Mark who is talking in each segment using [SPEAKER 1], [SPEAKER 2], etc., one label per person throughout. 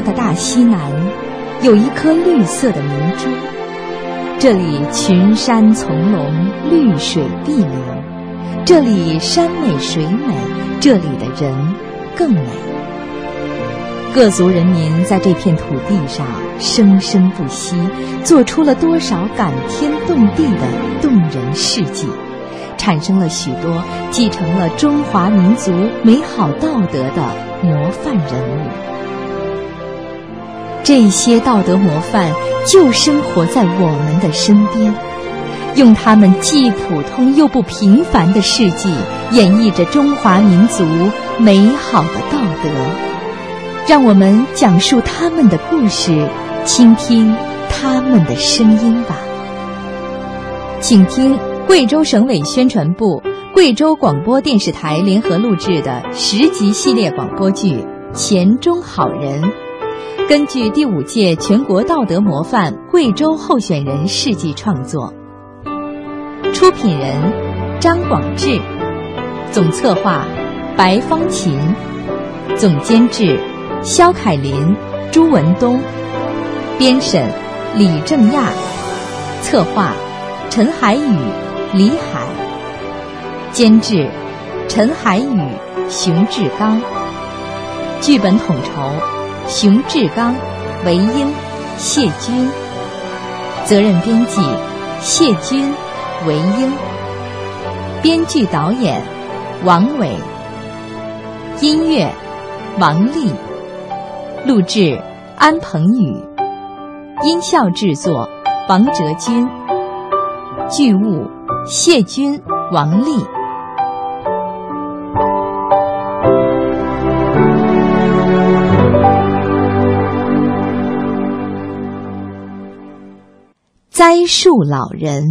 [SPEAKER 1] 的大西南，有一颗绿色的明珠。这里群山丛龙，绿水碧流；这里山美水美，这里的人更美。各族人民在这片土地上生生不息，做出了多少感天动地的动人事迹，产生了许多继承了中华民族美好道德的模范人物。这些道德模范就生活在我们的身边，用他们既普通又不平凡的事迹，演绎着中华民族美好的道德。让我们讲述他们的故事，倾听他们的声音吧。请听贵州省委宣传部、贵州广播电视台联合录制的十集系列广播剧《钱中好人》，根据第五届全国道德模范贵州候选人事迹创作。出品人张广志，总策划白方琴，总监制。肖凯林、朱文东，编审李正亚，策划陈海宇、李海，监制陈海宇、熊志刚，剧本统筹熊志刚、韦英、谢军，责任编辑谢军、韦英，编剧导演王伟，音乐王丽。录制安鹏宇，音效制作王哲君，剧务谢军、王丽。树老人。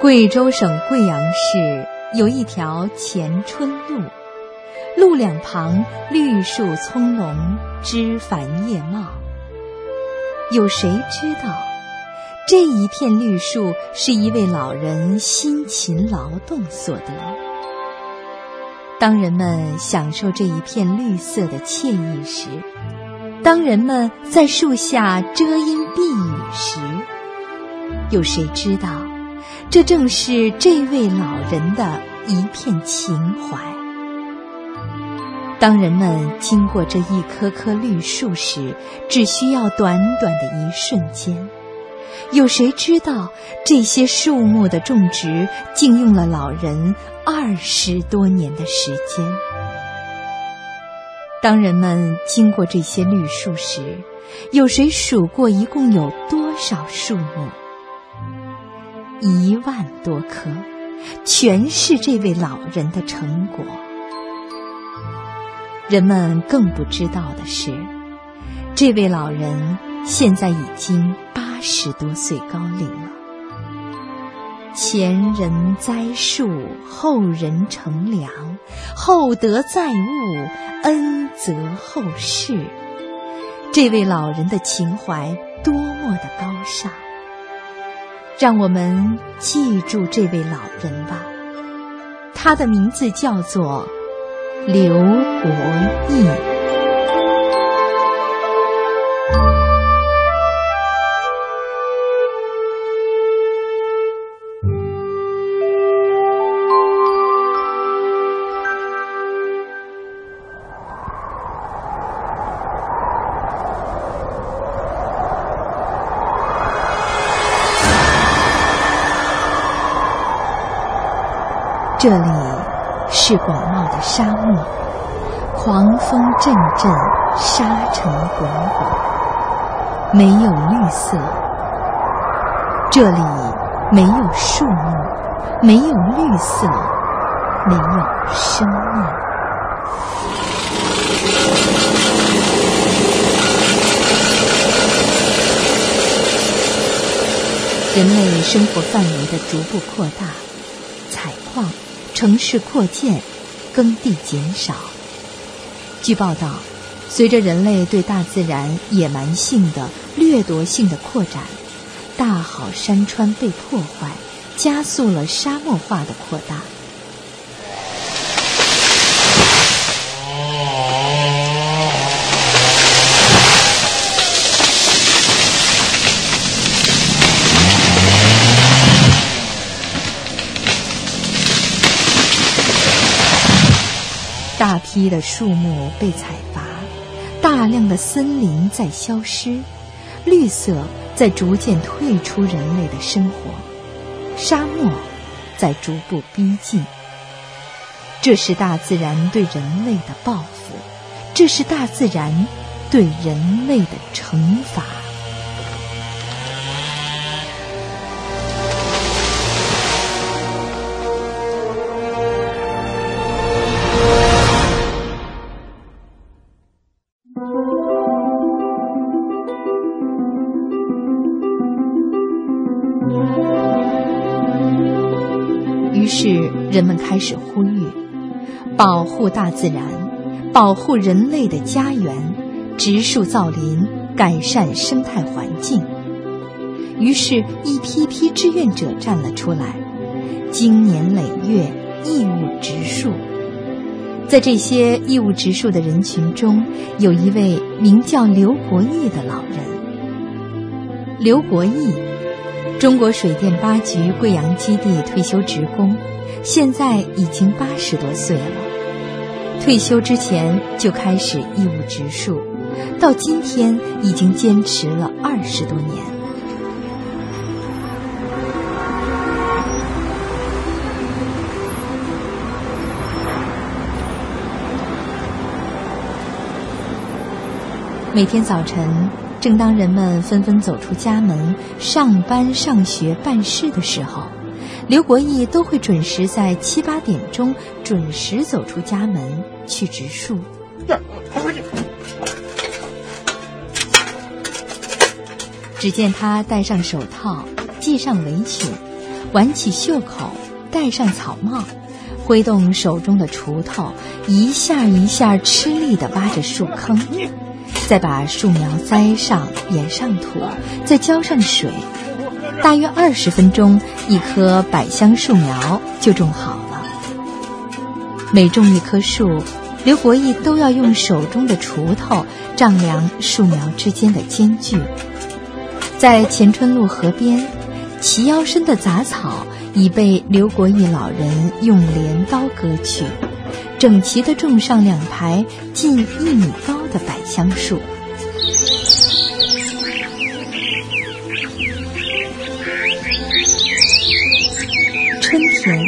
[SPEAKER 1] 贵州省贵阳市有一条前春路，路两旁绿树葱茏，枝繁叶茂。有谁知道，这一片绿树是一位老人辛勤劳动所得？当人们享受这一片绿色的惬意时，当人们在树下遮阴避雨时，有谁知道？这正是这位老人的一片情怀。当人们经过这一棵棵绿树时，只需要短短的一瞬间。有谁知道这些树木的种植竟用了老人二十多年的时间？当人们经过这些绿树时，有谁数过一共有多少树木？一万多棵，全是这位老人的成果。人们更不知道的是，这位老人现在已经八十多岁高龄了。前人栽树，后人乘凉，厚德载物，恩泽后世。这位老人的情怀多么的高尚！让我们记住这位老人吧，他的名字叫做刘国义。这里是广袤的沙漠，狂风阵阵，沙尘滚滚，没有绿色。这里没有树木，没有绿色，没有生命。人类生活范围的逐步扩大，采矿。城市扩建，耕地减少，据报道，随着人类对大自然野蛮性的掠夺性的扩展，大好山川被破坏，加速了沙漠化的扩大。批的树木被采伐，大量的森林在消失，绿色在逐渐退出人类的生活，沙漠在逐步逼近。这是大自然对人类的报复，这是大自然对人类的惩罚。开始呼吁，保护大自然，保护人类的家园，植树造林，改善生态环境。于是，一批批志愿者站了出来，经年累月，义务植树。在这些义务植树的人群中，有一位名叫刘国义的老人。刘国义，中国水电八局贵阳基地退休职工。现在已经八十多岁了，退休之前就开始义务植树，到今天已经坚持了二十多年。每天早晨，正当人们纷纷走出家门上班、上学、办事的时候。刘国义都会准时在七八点钟准时走出家门去植树。只见他戴上手套，系上围裙，挽起袖口，戴上草帽，挥动手中的锄头，一下一下吃力地挖着树坑，再把树苗栽上，掩上土，再浇上水。大约二十分钟，一棵百香树苗就种好了。每种一棵树，刘国义都要用手中的锄头丈量树苗之间的间距。在前春路河边，齐腰深的杂草已被刘国义老人用镰刀割去，整齐地种上两排近一米高的百香树。春天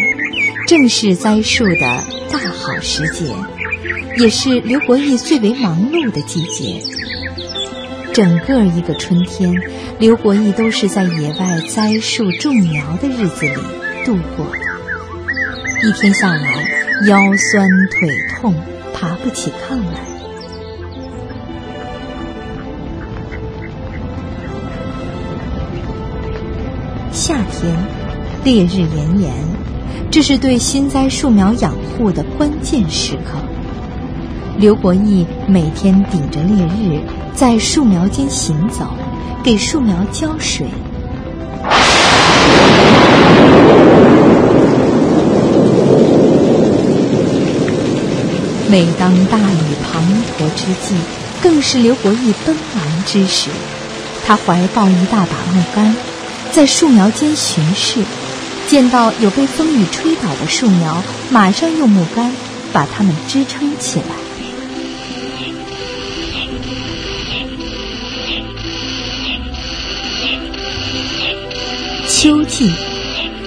[SPEAKER 1] 正是栽树的大好时节，也是刘国义最为忙碌的季节。整个一个春天，刘国义都是在野外栽树种苗的日子里度过的。一天下来，腰酸腿痛，爬不起炕来。夏天，烈日炎炎。这是对新栽树苗养护的关键时刻。刘国义每天顶着烈日，在树苗间行走，给树苗浇水。每当大雨滂沱之际，更是刘国义奔忙之时。他怀抱一大把木杆，在树苗间巡视。见到有被风雨吹倒的树苗，马上用木杆把它们支撑起来。秋季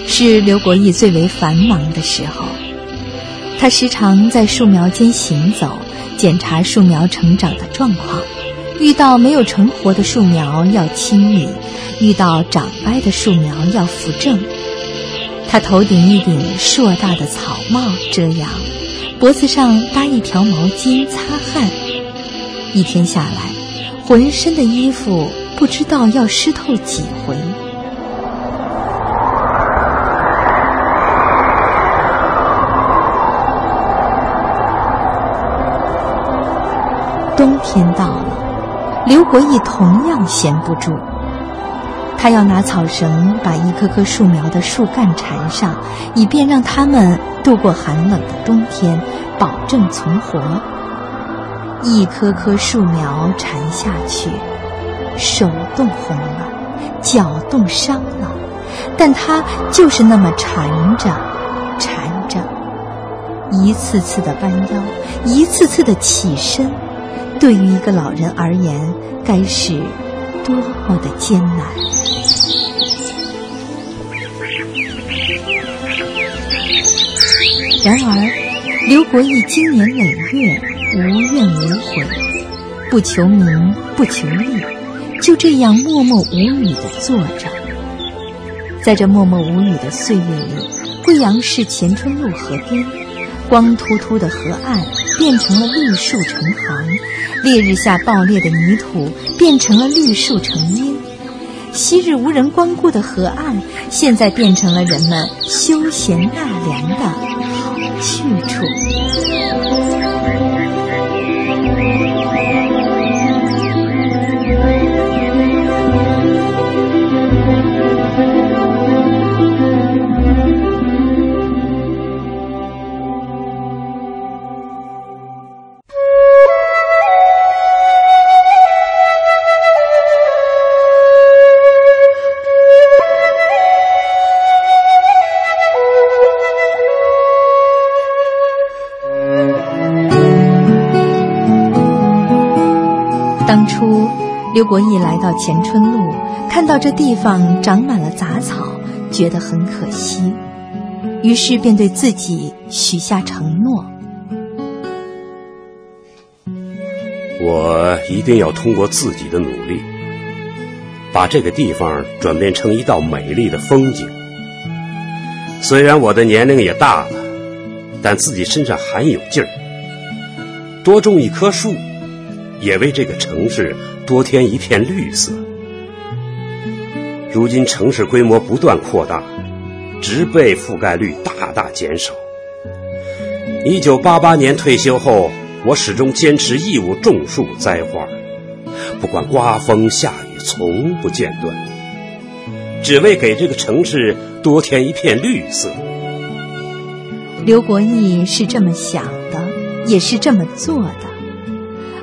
[SPEAKER 1] 是刘国义最为繁忙的时候，他时常在树苗间行走，检查树苗成长的状况。遇到没有成活的树苗要清理，遇到长歪的树苗要扶正。他头顶一顶硕大的草帽遮阳，脖子上搭一条毛巾擦汗。一天下来，浑身的衣服不知道要湿透几回。天到了，刘国义同样闲不住。他要拿草绳把一棵棵树苗的树干缠上，以便让它们度过寒冷的冬天，保证存活。一棵棵树苗缠下去，手冻红了，脚冻伤了，但他就是那么缠着，缠着，一次次的弯腰，一次次的起身，对于一个老人而言，该是多么的艰难。然而，刘国义经年累月无怨无悔，不求名，不求利，就这样默默无语的坐着。在这默默无语的岁月里，贵阳市前春路河边，光秃秃的河岸变成了绿树成行，烈日下爆裂的泥土变成了绿树成荫。昔日无人光顾的河岸，现在变成了人们休闲纳凉的好。去刘国义来到前春路，看到这地方长满了杂草，觉得很可惜，于是便对自己许下承诺：
[SPEAKER 2] 我一定要通过自己的努力，把这个地方转变成一道美丽的风景。虽然我的年龄也大了，但自己身上还有劲儿。多种一棵树，也为这个城市。多添一片绿色。如今城市规模不断扩大，植被覆盖率大大减少。一九八八年退休后，我始终坚持义务种树栽花，不管刮风下雨，从不间断，只为给这个城市多添一片绿色。
[SPEAKER 1] 刘国义是这么想的，也是这么做的。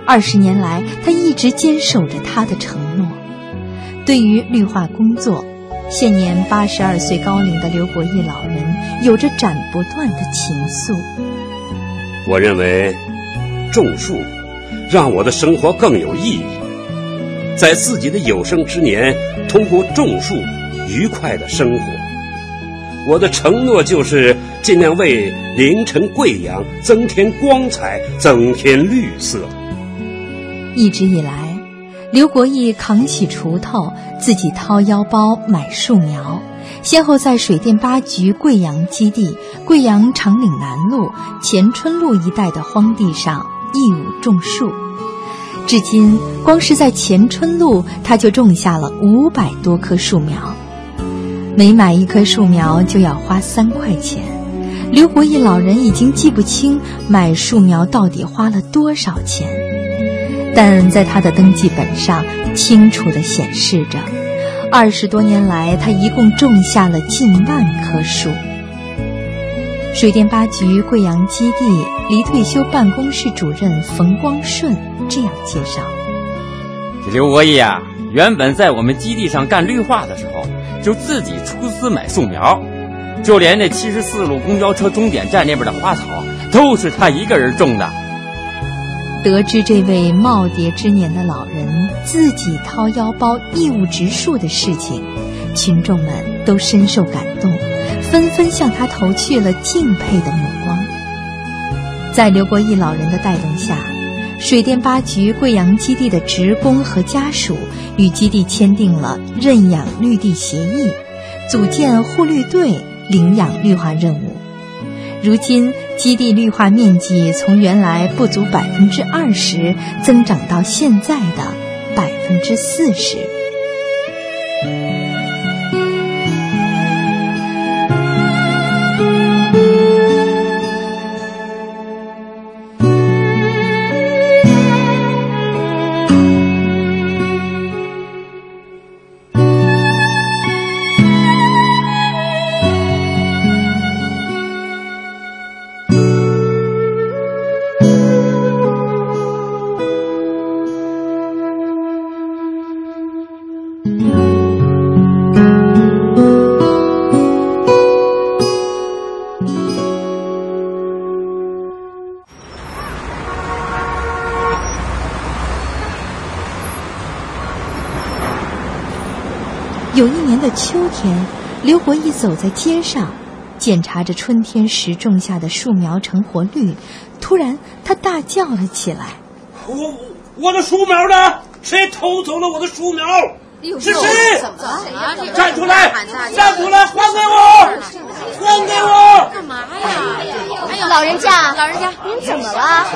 [SPEAKER 1] 二十年来，他一直坚守着他的承诺。对于绿化工作，现年八十二岁高龄的刘国义老人有着斩不断的情愫。
[SPEAKER 2] 我认为，种树让我的生活更有意义。在自己的有生之年，通过种树愉快的生活。我的承诺就是尽量为凌晨贵阳增添光彩，增添绿色。
[SPEAKER 1] 一直以来，刘国义扛起锄头，自己掏腰包买树苗，先后在水电八局贵阳基地、贵阳长岭南路、前春路一带的荒地上义务种树。至今，光是在前春路，他就种下了五百多棵树苗。每买一棵树苗就要花三块钱。刘国义老人已经记不清买树苗到底花了多少钱。但在他的登记本上清楚地显示着，二十多年来他一共种下了近万棵树。水电八局贵阳基地离退休办公室主任冯光顺这样介绍：这
[SPEAKER 3] 刘国义啊，原本在我们基地上干绿化的时候，就自己出资买树苗，就连那七十四路公交车终点站那边的花草，都是他一个人种的。
[SPEAKER 1] 得知这位耄耋之年的老人自己掏腰包义务植树的事情，群众们都深受感动，纷纷向他投去了敬佩的目光。在刘国义老人的带动下，水电八局贵阳基地的职工和家属与基地签订了认养绿地协议，组建护绿队，领养绿化任务。如今。基地绿化面积从原来不足百分之二十，增长到现在的百分之四十。的秋天，刘国义走在街上，检查着春天时种下的树苗成活率。突然，他大叫了起来：“
[SPEAKER 2] 我我的树苗呢？谁偷走了我的树苗？是谁？
[SPEAKER 4] 怎么了？
[SPEAKER 2] 站出来！站出来！还给我！还给我！
[SPEAKER 4] 干嘛呀？
[SPEAKER 5] 老人家，老人家，您怎么了？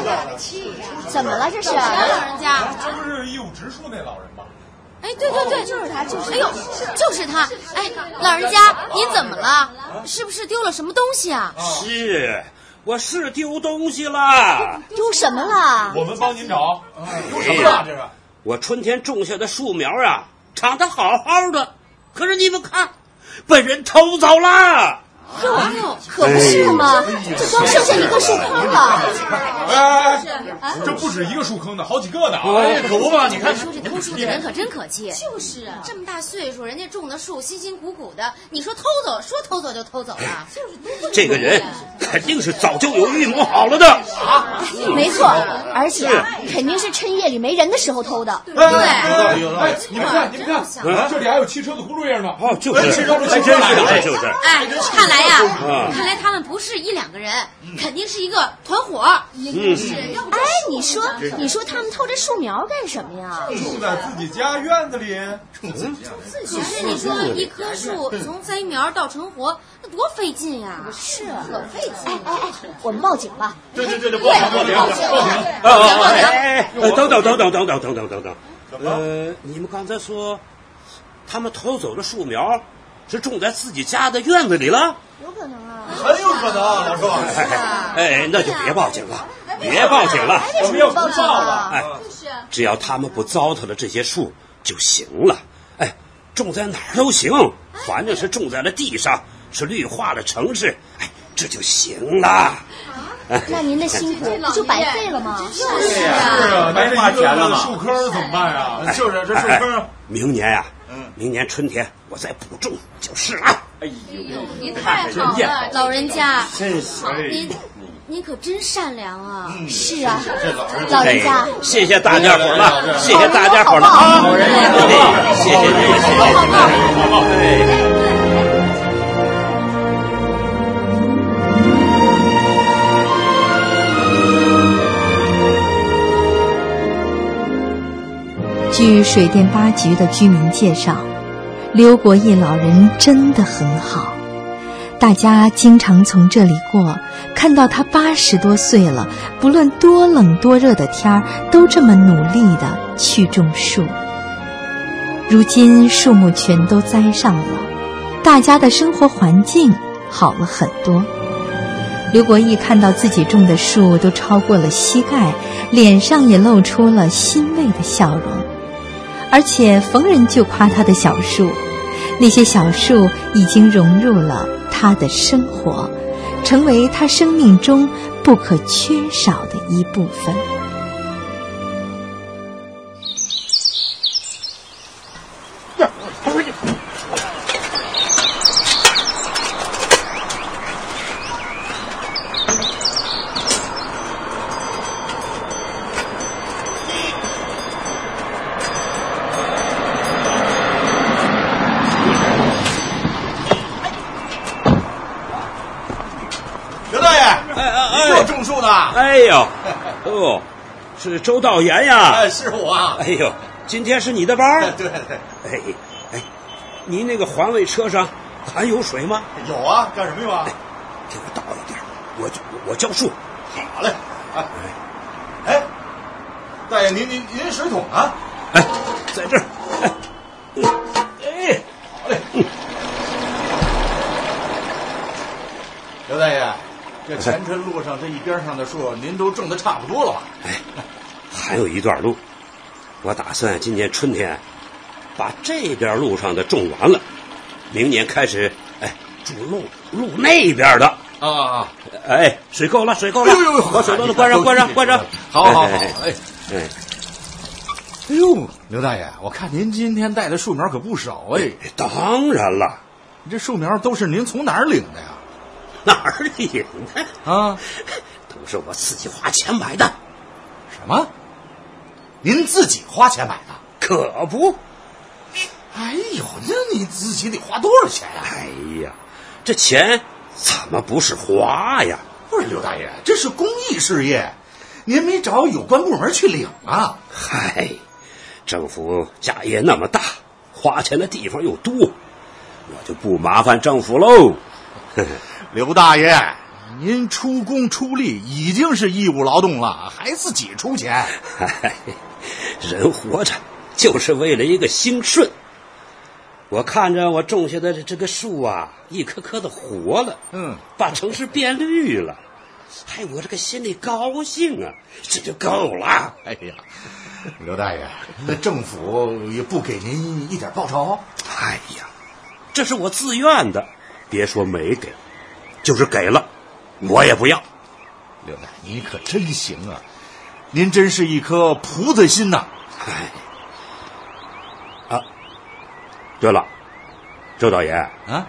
[SPEAKER 5] 怎么了？这是？
[SPEAKER 4] 老人家，
[SPEAKER 6] 这不是义务植树那老人吗？
[SPEAKER 4] 哎，对对对，
[SPEAKER 5] 就是他，就是。
[SPEAKER 4] 哎呦，就是他！哎，老人家，您怎么了？是不是丢了什么东西啊？
[SPEAKER 2] 是，我是丢东西了。
[SPEAKER 5] 丢什么了？
[SPEAKER 6] 我们帮您找。丢什么了？这是？
[SPEAKER 2] 我春天种下的树苗啊，长得好好的，可是你们看，被人偷走了。
[SPEAKER 5] 哟，可不是嘛！这光剩下一个树坑了。
[SPEAKER 6] 哎，这不止一个树坑呢，好几个呢。
[SPEAKER 2] 哎，
[SPEAKER 6] 可不嘛！你看，
[SPEAKER 4] 说这偷树的人可真可气。
[SPEAKER 5] 就是啊，
[SPEAKER 4] 这么大岁数，人家种的树辛辛苦苦的，你说偷走，说偷走就偷走了。
[SPEAKER 5] 就是
[SPEAKER 2] 这个人肯定是早就有预谋好了的。啊，
[SPEAKER 5] 没错，而且肯定是趁夜里没人的时候偷的。
[SPEAKER 4] 对，
[SPEAKER 6] 哎，你们看，你们看，这里还有汽车的轱辘印呢。
[SPEAKER 2] 哦，就是，
[SPEAKER 6] 汽车都
[SPEAKER 2] 还真是，就是。
[SPEAKER 4] 哎，看来呀，看来他们不是一两个人，肯定是一个团伙。
[SPEAKER 2] 嗯，
[SPEAKER 4] 是。
[SPEAKER 5] 哎，你说，你说他们偷这树苗干什么呀？
[SPEAKER 6] 种在自己家院子里，种自己家。
[SPEAKER 4] 可是你说一棵树从栽苗到成活，那多费劲呀！
[SPEAKER 5] 是，可费劲。哎哎哎，我们报警吧！
[SPEAKER 6] 对对对对，报警报警报警！
[SPEAKER 2] 啊哎哎，等等等等等等等等等等，呃，你们刚才说，他们偷走了树苗是种在自己家的院子里了？
[SPEAKER 5] 有可能啊，
[SPEAKER 6] 很有可能，啊老师。
[SPEAKER 2] 哎，那就别报警了，别报警了。
[SPEAKER 5] 我们要报警了。
[SPEAKER 2] 哎，只要他们不糟蹋了这些树就行了。哎，种在哪儿都行，反正是种在了地上，是绿化了城市，哎，这就行了。
[SPEAKER 5] 那您的辛苦不就白费了吗？
[SPEAKER 4] 就是
[SPEAKER 6] 是啊，那这一个树坑怎么办呀？就是这树坑。
[SPEAKER 2] 明年呀，明年春天我再补种就是了。
[SPEAKER 3] 哎呦，
[SPEAKER 4] 您太好了，老人家，
[SPEAKER 3] 真是
[SPEAKER 4] 您您可真善良啊！
[SPEAKER 5] 是啊，老人家，
[SPEAKER 2] 谢谢大家伙了，谢谢大家伙了啊！谢谢谢谢谢谢。
[SPEAKER 1] 据水电八局的居民介绍，刘国义老人真的很好，大家经常从这里过，看到他八十多岁了，不论多冷多热的天儿，都这么努力的去种树。如今树木全都栽上了，大家的生活环境好了很多。刘国义看到自己种的树都超过了膝盖，脸上也露出了欣慰的笑容。而且逢人就夸他的小树，那些小树已经融入了他的生活，成为他生命中不可缺少的一部分。
[SPEAKER 2] 是周道岩呀！
[SPEAKER 6] 哎，是我。
[SPEAKER 2] 哎呦，今天是你的班儿。
[SPEAKER 6] 对对，
[SPEAKER 2] 哎哎，您那个环卫车上还有水吗？
[SPEAKER 6] 有啊，干什么用啊？
[SPEAKER 2] 给我倒一点，我我浇树。
[SPEAKER 6] 好嘞。哎，哎，大爷，您您您水桶呢？
[SPEAKER 2] 哎，在这儿。哎，哎，
[SPEAKER 6] 好嘞。刘大爷，这前春路上这一边上的树，您都种的差不多了吧？
[SPEAKER 2] 哎，还有一段路，我打算今年春天把这边路上的种完了，明年开始，哎，种路路那边的。
[SPEAKER 6] 啊，
[SPEAKER 2] 哎，水够了，水够了，
[SPEAKER 6] 哎呦呦
[SPEAKER 2] 把水龙头关上，关上，关上。
[SPEAKER 6] 好好好，
[SPEAKER 2] 哎
[SPEAKER 6] 哎，
[SPEAKER 2] 哎，
[SPEAKER 6] 哎。呦，刘大爷，我看您今天带的树苗可不少哎，
[SPEAKER 2] 当然了，
[SPEAKER 6] 这树苗都是您从哪儿领的呀？
[SPEAKER 2] 哪儿领的？
[SPEAKER 6] 啊，
[SPEAKER 2] 都是我自己花钱买的，
[SPEAKER 6] 什么？您自己花钱买的？
[SPEAKER 2] 可不。
[SPEAKER 6] 哎呦，那你自己得花多少钱呀、
[SPEAKER 2] 哎呀，这钱怎么不是花呀？
[SPEAKER 6] 不是刘大爷，这是公益事业，您没找有关部门去领啊？
[SPEAKER 2] 嗨，政府家业那么大，花钱的地方又多，我就不麻烦政府喽。
[SPEAKER 6] 刘大爷，您出工出力已经是义务劳动了，还自己出钱？
[SPEAKER 2] 嗨，人活着就是为了一个兴顺。我看着我种下的这这个树啊，一棵棵的活了，
[SPEAKER 6] 嗯，
[SPEAKER 2] 把城市变绿了，哎，我这个心里高兴啊，这就够了。
[SPEAKER 6] 哎呀，刘大爷，那政府也不给您一点报酬？
[SPEAKER 2] 哎呀，这是我自愿的，别说没给，就是给了，我也不要。
[SPEAKER 6] 刘大爷，你可真行啊！您真是一颗菩萨心呐！
[SPEAKER 2] 哎，啊，对了，周导演，
[SPEAKER 6] 啊，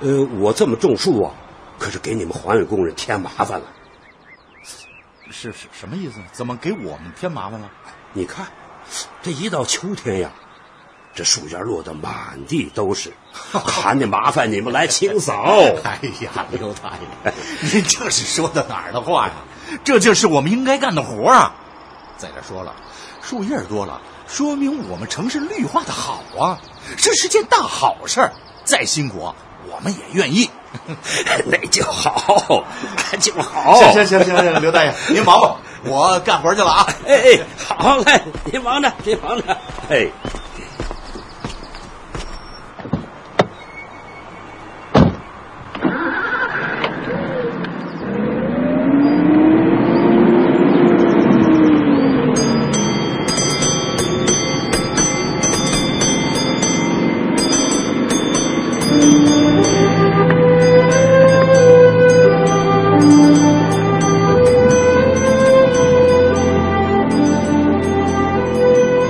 [SPEAKER 2] 呃，我这么种树啊，可是给你们环卫工人添麻烦了。
[SPEAKER 6] 是是什么意思？怎么给我们添麻烦了？
[SPEAKER 2] 你看，这一到秋天呀，这树叶落得满地都是，还得麻烦你们来清扫。
[SPEAKER 6] 哎呀，刘大爷，您这是说的哪儿的话呀？这就是我们应该干的活啊！再者说了，树叶多了，说明我们城市绿化的好啊，这是件大好事儿。再辛苦，我们也愿意。
[SPEAKER 2] 那就好，那就好。
[SPEAKER 6] 行行行行行，刘大爷，您忙吧，我干活去了啊。
[SPEAKER 2] 哎哎，好嘞，您忙着，您忙着。哎，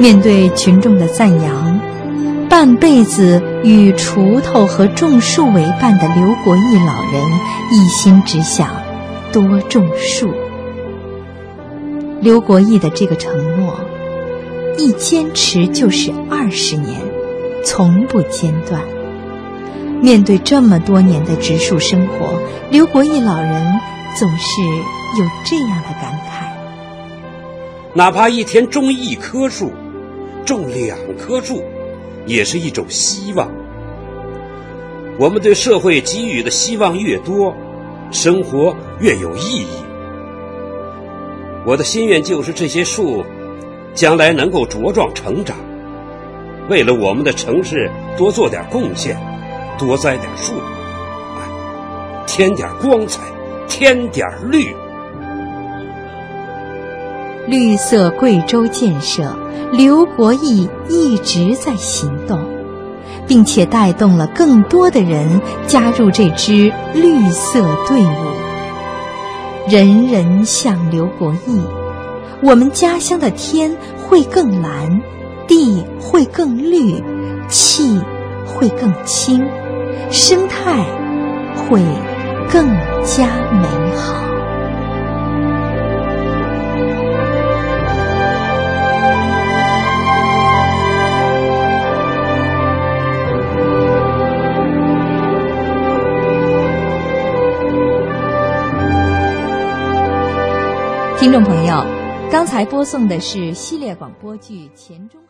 [SPEAKER 1] 面对群众的赞扬，半辈子与锄头和种树为伴的刘国义老人一心只想多种树。刘国义的这个承诺，一坚持就是二十年，从不间断。面对这么多年的植树生活，刘国义老人总是有这样的感慨。
[SPEAKER 2] 哪怕一天种一棵树，种两棵树，也是一种希望。我们对社会给予的希望越多，生活越有意义。我的心愿就是这些树，将来能够茁壮成长，为了我们的城市多做点贡献，多栽点树，添点光彩，添点绿。
[SPEAKER 1] 绿色贵州建设，刘国义一直在行动，并且带动了更多的人加入这支绿色队伍。人人像刘国义，我们家乡的天会更蓝，地会更绿，气会更清，生态会更加美好。听众朋友，刚才播送的是系列广播剧《钱钟。